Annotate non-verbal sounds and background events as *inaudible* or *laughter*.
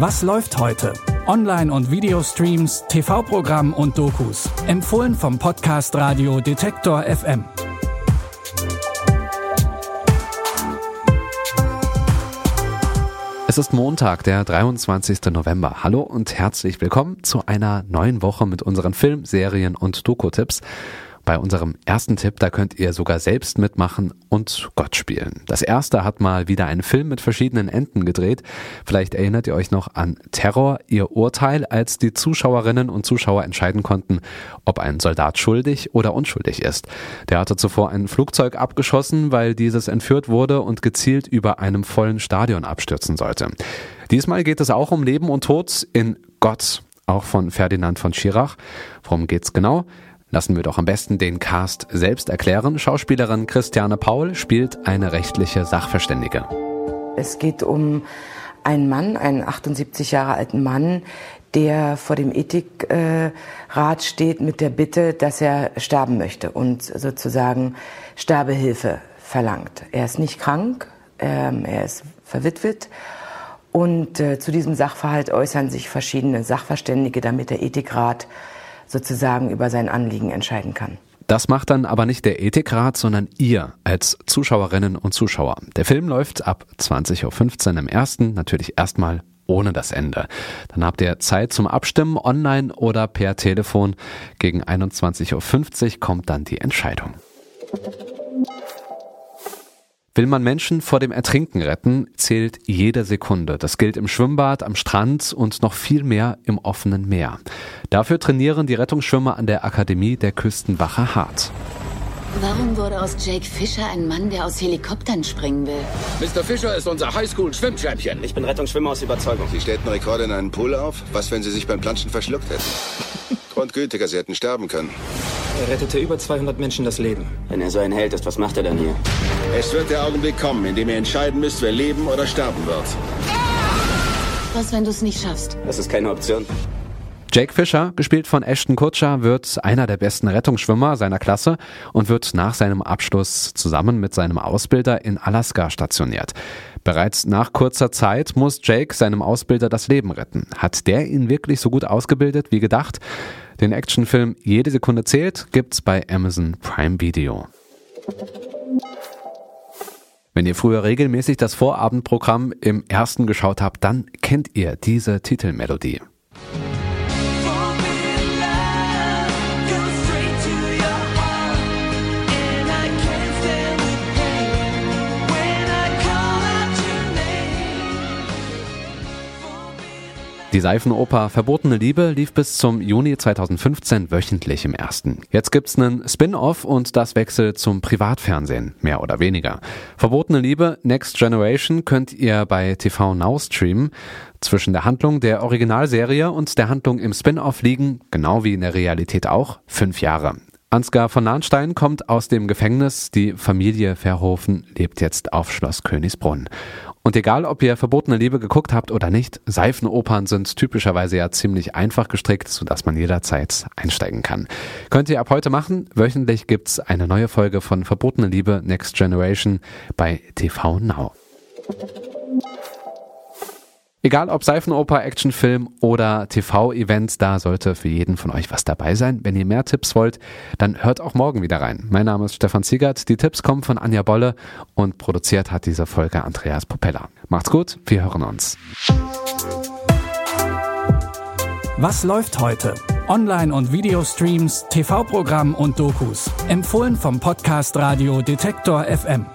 Was läuft heute? Online- und Videostreams, TV-Programm und Dokus. Empfohlen vom Podcast Radio Detektor FM. Es ist Montag, der 23. November. Hallo und herzlich willkommen zu einer neuen Woche mit unseren Film-, Serien- und Doku-Tipps. Bei unserem ersten Tipp, da könnt ihr sogar selbst mitmachen und Gott spielen. Das erste hat mal wieder einen Film mit verschiedenen Enden gedreht. Vielleicht erinnert ihr euch noch an Terror, ihr Urteil, als die Zuschauerinnen und Zuschauer entscheiden konnten, ob ein Soldat schuldig oder unschuldig ist. Der hatte zuvor ein Flugzeug abgeschossen, weil dieses entführt wurde und gezielt über einem vollen Stadion abstürzen sollte. Diesmal geht es auch um Leben und Tod in Gott, auch von Ferdinand von Schirach. Worum geht's genau? Lassen wir doch am besten den Cast selbst erklären. Schauspielerin Christiane Paul spielt eine rechtliche Sachverständige. Es geht um einen Mann, einen 78 Jahre alten Mann, der vor dem Ethikrat steht mit der Bitte, dass er sterben möchte und sozusagen Sterbehilfe verlangt. Er ist nicht krank, ähm, er ist verwitwet und äh, zu diesem Sachverhalt äußern sich verschiedene Sachverständige, damit der Ethikrat sozusagen über sein Anliegen entscheiden kann. Das macht dann aber nicht der Ethikrat, sondern ihr als Zuschauerinnen und Zuschauer. Der Film läuft ab 20.15 Uhr im ersten, natürlich erstmal ohne das Ende. Dann habt ihr Zeit zum Abstimmen online oder per Telefon. Gegen 21.50 Uhr kommt dann die Entscheidung. Will man Menschen vor dem Ertrinken retten, zählt jede Sekunde. Das gilt im Schwimmbad, am Strand und noch viel mehr im offenen Meer. Dafür trainieren die Rettungsschwimmer an der Akademie der Küstenwache hart. Warum wurde aus Jake Fischer ein Mann, der aus Helikoptern springen will? Mr. Fischer ist unser Highschool-Schwimm-Champion. Ich bin Rettungsschwimmer aus Überzeugung. Sie stellten Rekorde in einen Pool auf? Was, wenn Sie sich beim Planschen verschluckt hätten? *laughs* Grundgültiger, Sie hätten sterben können. Er rettete über 200 Menschen das Leben. Wenn er so ein Held ist, was macht er dann hier? Es wird der Augenblick kommen, in dem ihr entscheiden müsst, wer leben oder sterben wird. Was, wenn du es nicht schaffst? Das ist keine Option. Jake Fischer, gespielt von Ashton Kutcher, wird einer der besten Rettungsschwimmer seiner Klasse und wird nach seinem Abschluss zusammen mit seinem Ausbilder in Alaska stationiert. Bereits nach kurzer Zeit muss Jake seinem Ausbilder das Leben retten. Hat der ihn wirklich so gut ausgebildet wie gedacht? Den Actionfilm Jede Sekunde zählt gibt's bei Amazon Prime Video. Wenn ihr früher regelmäßig das Vorabendprogramm im ersten geschaut habt, dann kennt ihr diese Titelmelodie. Die Seifenoper Verbotene Liebe lief bis zum Juni 2015 wöchentlich im ersten. Jetzt gibt's einen Spin-off und das wechselt zum Privatfernsehen, mehr oder weniger. Verbotene Liebe Next Generation könnt ihr bei TV Now streamen. Zwischen der Handlung der Originalserie und der Handlung im Spin-off liegen, genau wie in der Realität auch, fünf Jahre. Ansgar von Nahnstein kommt aus dem Gefängnis. Die Familie Verhofen lebt jetzt auf Schloss Königsbrunn. Und egal, ob ihr verbotene Liebe geguckt habt oder nicht, Seifenopern sind typischerweise ja ziemlich einfach gestrickt, sodass man jederzeit einsteigen kann. Könnt ihr ab heute machen. Wöchentlich gibt's eine neue Folge von Verbotene Liebe Next Generation bei TV Now. Egal ob Seifenoper, Actionfilm oder TV-Event, da sollte für jeden von euch was dabei sein. Wenn ihr mehr Tipps wollt, dann hört auch morgen wieder rein. Mein Name ist Stefan Ziegert. Die Tipps kommen von Anja Bolle und produziert hat diese Folge Andreas Popella. Macht's gut, wir hören uns. Was läuft heute? Online- und Videostreams, TV-Programm und Dokus. Empfohlen vom Podcast Radio Detektor FM.